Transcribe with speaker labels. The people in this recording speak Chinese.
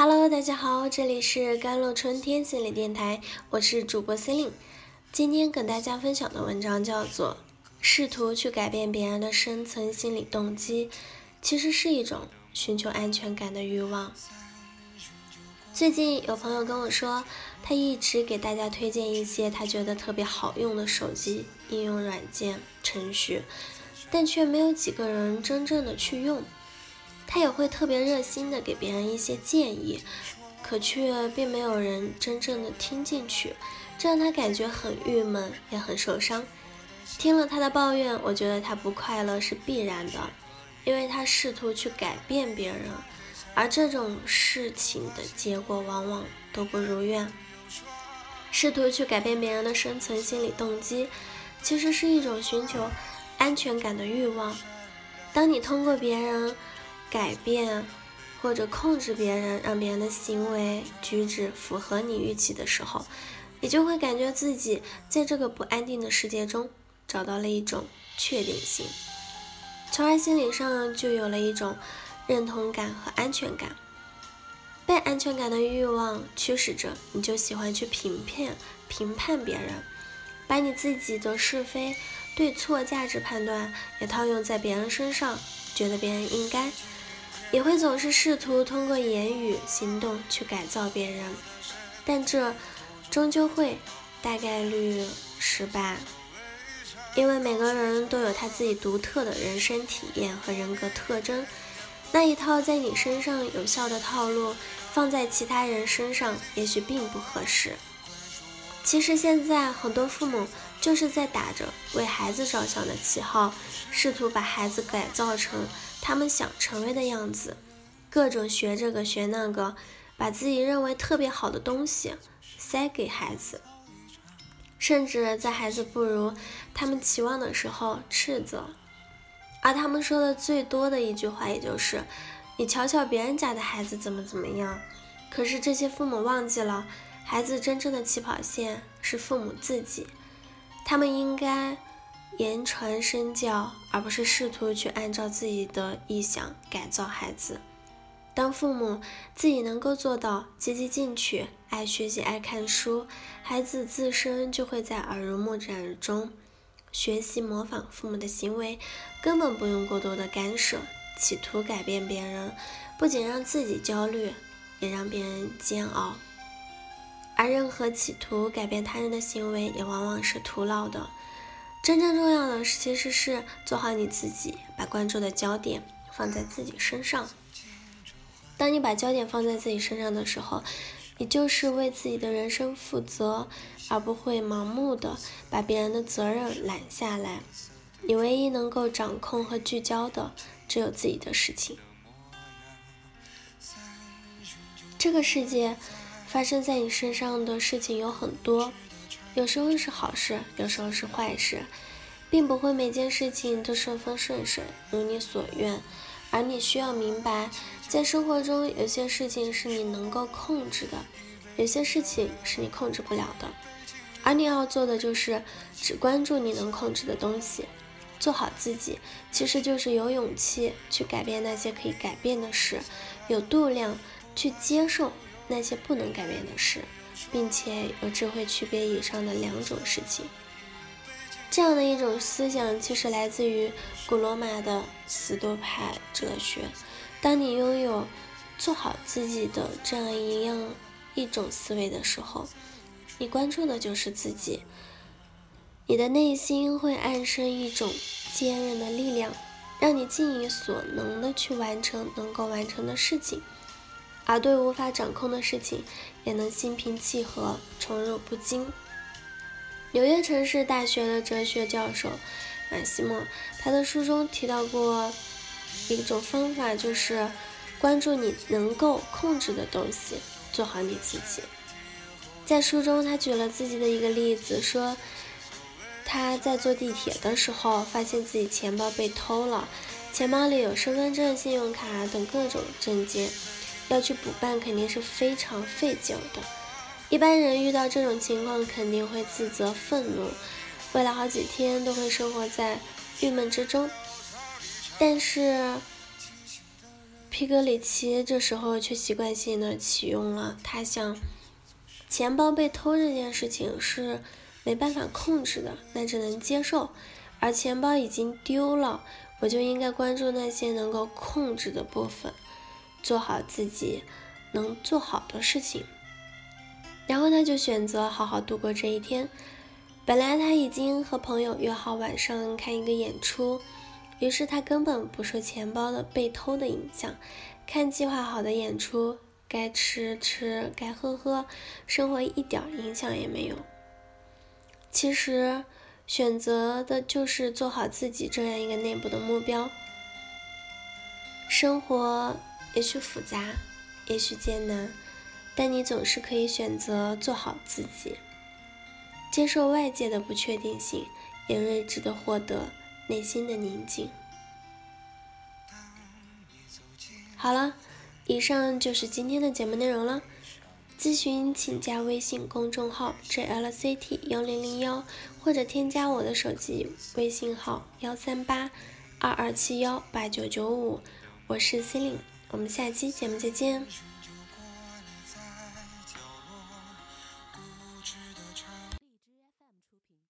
Speaker 1: Hello，大家好，这里是甘露春天心理电台，我是主播 c e l i n e 今天跟大家分享的文章叫做《试图去改变别人的深层心理动机，其实是一种寻求安全感的欲望》。最近有朋友跟我说，他一直给大家推荐一些他觉得特别好用的手机应用软件程序，但却没有几个人真正的去用。他也会特别热心的给别人一些建议，可却并没有人真正的听进去，这让他感觉很郁闷，也很受伤。听了他的抱怨，我觉得他不快乐是必然的，因为他试图去改变别人，而这种事情的结果往往都不如愿。试图去改变别人的深层心理动机，其实是一种寻求安全感的欲望。当你通过别人。改变或者控制别人，让别人的行为举止符合你预期的时候，你就会感觉自己在这个不安定的世界中找到了一种确定性，从而心理上就有了一种认同感和安全感。被安全感的欲望驱使着，你就喜欢去评判评判别人，把你自己的是非对错价值判断也套用在别人身上，觉得别人应该。也会总是试图通过言语、行动去改造别人，但这终究会大概率失败，因为每个人都有他自己独特的人生体验和人格特征，那一套在你身上有效的套路，放在其他人身上也许并不合适。其实现在很多父母就是在打着为孩子着想的旗号，试图把孩子改造成。他们想成为的样子，各种学这个学那个，把自己认为特别好的东西塞给孩子，甚至在孩子不如他们期望的时候斥责。而他们说的最多的一句话，也就是“你瞧瞧别人家的孩子怎么怎么样”。可是这些父母忘记了，孩子真正的起跑线是父母自己，他们应该。言传身教，而不是试图去按照自己的意向改造孩子。当父母自己能够做到积极进取、爱学习、爱看书，孩子自身就会在耳濡目染中学习模仿父母的行为，根本不用过多的干涉，企图改变别人，不仅让自己焦虑，也让别人煎熬。而任何企图改变他人的行为，也往往是徒劳的。真正重要的其实是做好你自己，把关注的焦点放在自己身上。当你把焦点放在自己身上的时候，你就是为自己的人生负责，而不会盲目的把别人的责任揽下来。你唯一能够掌控和聚焦的，只有自己的事情。这个世界发生在你身上的事情有很多。有时候是好事，有时候是坏事，并不会每件事情都顺风顺水，如你所愿。而你需要明白，在生活中有些事情是你能够控制的，有些事情是你控制不了的。而你要做的就是只关注你能控制的东西，做好自己，其实就是有勇气去改变那些可以改变的事，有度量去接受那些不能改变的事。并且有智慧区别以上的两种事情，这样的一种思想其实来自于古罗马的斯多派哲学。当你拥有做好自己的这样一样一种思维的时候，你关注的就是自己，你的内心会暗生一种坚韧的力量，让你尽你所能的去完成能够完成的事情。而对无法掌控的事情，也能心平气和、宠辱不惊。纽约城市大学的哲学教授马西莫，他的书中提到过一种方法，就是关注你能够控制的东西，做好你自己。在书中，他举了自己的一个例子，说他在坐地铁的时候，发现自己钱包被偷了，钱包里有身份证、信用卡等各种证件。要去补办肯定是非常费劲的。一般人遇到这种情况肯定会自责愤怒，未来好几天都会生活在郁闷之中。但是皮格里奇这时候却习惯性的启用了，他想，钱包被偷这件事情是没办法控制的，那只能接受。而钱包已经丢了，我就应该关注那些能够控制的部分，做好自己能做好的事情。然后他就选择好好度过这一天。本来他已经和朋友约好晚上看一个演出，于是他根本不受钱包的被偷的影响，看计划好的演出，该吃吃，该喝喝，生活一点影响也没有。其实。选择的就是做好自己这样一个内部的目标。生活也许复杂，也许艰难，但你总是可以选择做好自己，接受外界的不确定性，也睿智的获得内心的宁静。好了，以上就是今天的节目内容了。咨询请加微信公众号 jlct 幺零零幺，或者添加我的手机微信号幺三八二二七幺八九九五，我是 Celine，我们下期节目再见。